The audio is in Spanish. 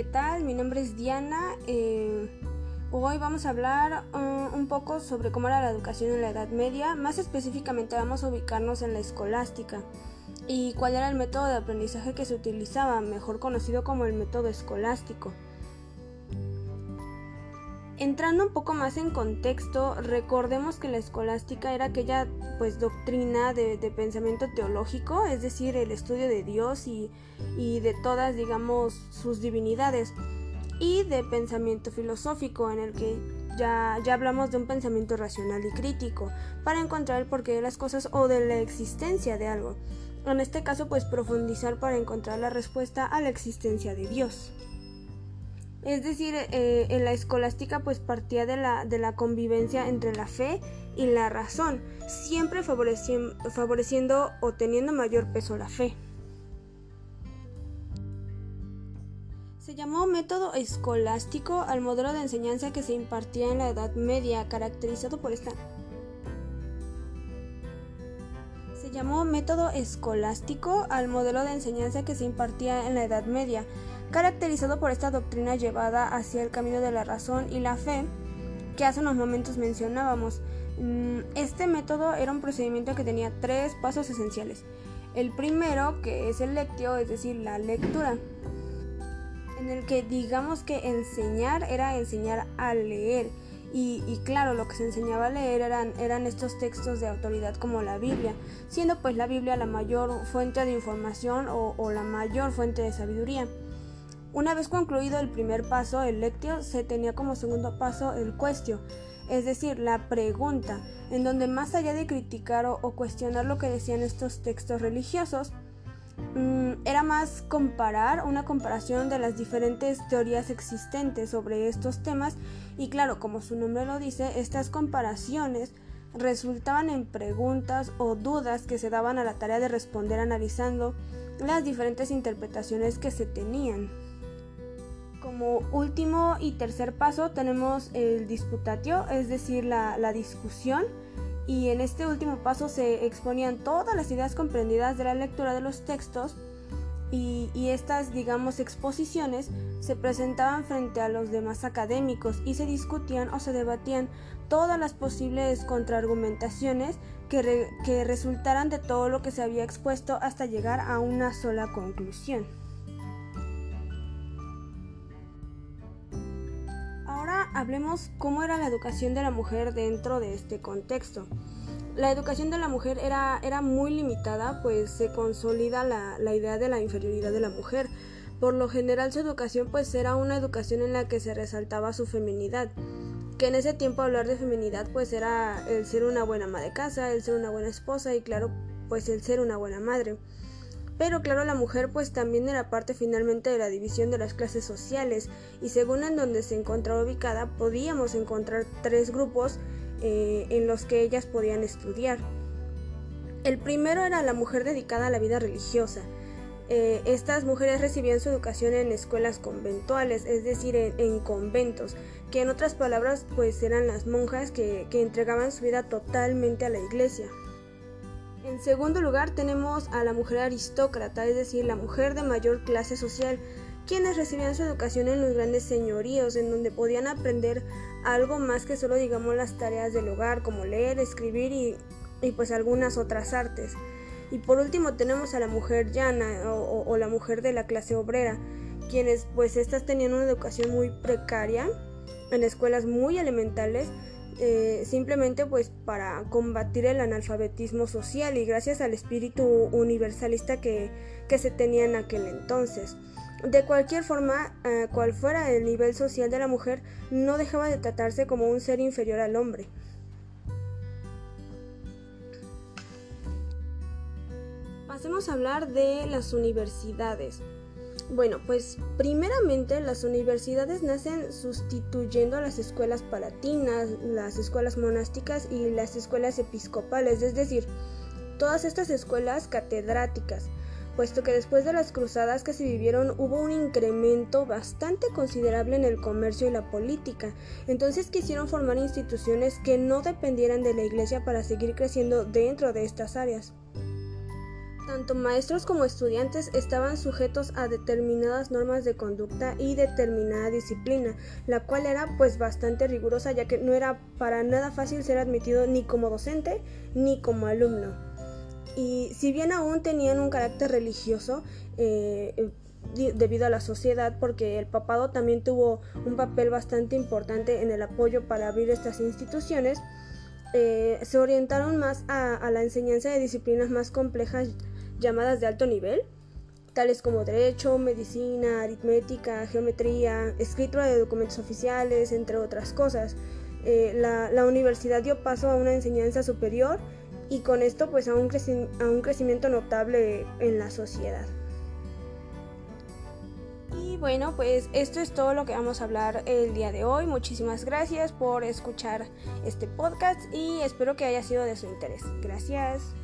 ¿qué tal? Mi nombre es Diana. Eh, hoy vamos a hablar uh, un poco sobre cómo era la educación en la Edad Media. Más específicamente vamos a ubicarnos en la escolástica y cuál era el método de aprendizaje que se utilizaba, mejor conocido como el método escolástico. Entrando un poco más en contexto, recordemos que la escolástica era aquella pues doctrina de, pensamiento teológico, es decir, el estudio de Dios y, y, de todas, digamos, sus divinidades, y de pensamiento filosófico, en el que ya, ya hablamos de un pensamiento racional y crítico, para encontrar el porqué de las cosas o de la existencia de algo. En este caso, pues profundizar para encontrar la respuesta a la existencia de Dios. Es decir, eh, en la escolástica pues partía de la, de la convivencia entre la fe y la razón, siempre favoreciendo, favoreciendo o teniendo mayor peso la fe. Se llamó método escolástico al modelo de enseñanza que se impartía en la Edad Media, caracterizado por esta Se llamó método escolástico al modelo de enseñanza que se impartía en la Edad Media, caracterizado por esta doctrina llevada hacia el camino de la razón y la fe que hace unos momentos mencionábamos. Mm, este método era un procedimiento que tenía tres pasos esenciales. El primero, que es el lectio, es decir, la lectura, en el que digamos que enseñar era enseñar a leer. Y, claro, lo que se enseñaba a leer eran, eran estos textos de autoridad como la Biblia, siendo pues la Biblia la mayor fuente de información o, o la mayor fuente de sabiduría. Una vez concluido el primer paso, el lectio, se tenía como segundo paso el cuestio, es decir, la pregunta, en donde más allá de criticar o, cuestionar lo que decían estos textos religiosos, mm, era más comparar, una comparación de las diferentes teorías existentes sobre estos temas y claro, como su nombre lo dice, estas comparaciones resultaban en preguntas o dudas que se daban a la tarea de responder analizando las diferentes interpretaciones que se tenían. Como último y tercer paso tenemos el disputatio, es decir, la, discusión. Y en este último paso se exponían todas las ideas comprendidas de la lectura de los textos y, y, estas, digamos, exposiciones se presentaban frente a los demás académicos y se discutían o se debatían todas las posibles contraargumentaciones que, que resultaran de todo lo que se había expuesto hasta llegar a una sola conclusión. Hablemos cómo era la educación de la mujer dentro de este contexto. La educación de la mujer era, era muy limitada, pues se consolida la, la, idea de la inferioridad de la mujer. Por lo general su educación pues era una educación en la que se resaltaba su feminidad, que en ese tiempo hablar de feminidad pues era el ser una buena ama de casa, el ser una buena esposa y claro pues el ser una buena madre. Pero claro, la mujer pues también era parte finalmente de la división de las clases sociales y según en donde se encontraba ubicada podíamos encontrar tres grupos eh, en los que ellas podían estudiar. El primero era la mujer dedicada a la vida religiosa. Eh, estas mujeres recibían su educación en escuelas conventuales, es decir, en, conventos, que en otras palabras pues eran las monjas que entregaban su vida totalmente a la iglesia. En segundo lugar tenemos a la mujer aristócrata, es decir, la mujer de mayor clase social, quienes recibían su educación en los grandes señoríos, en donde podían aprender algo más que solo digamos las tareas del hogar, como leer, escribir y, pues algunas otras artes. Y por último tenemos a la mujer llana o, o la mujer de la clase obrera, quienes pues estas tenían una educación muy precaria en escuelas muy elementales eh, simplemente pues para combatir el analfabetismo social y gracias al espíritu universalista que, se tenía en aquel entonces. De cualquier forma, eh, cual fuera el nivel social de la mujer, no dejaba de tratarse como un ser inferior al hombre. Pasemos a hablar de las universidades. Bueno, pues primeramente las universidades nacen sustituyendo a las escuelas palatinas, las escuelas monásticas y las escuelas episcopales, es decir, todas estas escuelas catedráticas, puesto que después de las cruzadas que se vivieron hubo un incremento bastante considerable en el comercio y la política, entonces quisieron formar instituciones que no dependieran de la iglesia para seguir creciendo dentro de estas áreas. Tanto maestros como estudiantes estaban sujetos a determinadas normas de conducta y determinada disciplina, la cual era pues bastante rigurosa ya que no era para nada fácil ser admitido ni como docente ni como alumno. Y si bien aún tenían un carácter religioso, eh, debido a la sociedad porque el papado también tuvo un papel bastante importante en el apoyo para abrir estas instituciones, eh, se orientaron más a, la enseñanza de disciplinas más complejas llamadas de alto nivel, tales como derecho, medicina, aritmética, geometría, escritura de documentos oficiales, entre otras cosas. Eh, la, universidad dio paso a una enseñanza superior y con esto pues a un, a un crecimiento notable en la sociedad. Y bueno, pues esto es todo lo que vamos a hablar el día de hoy. Muchísimas gracias por escuchar este podcast y espero que haya sido de su interés. Gracias.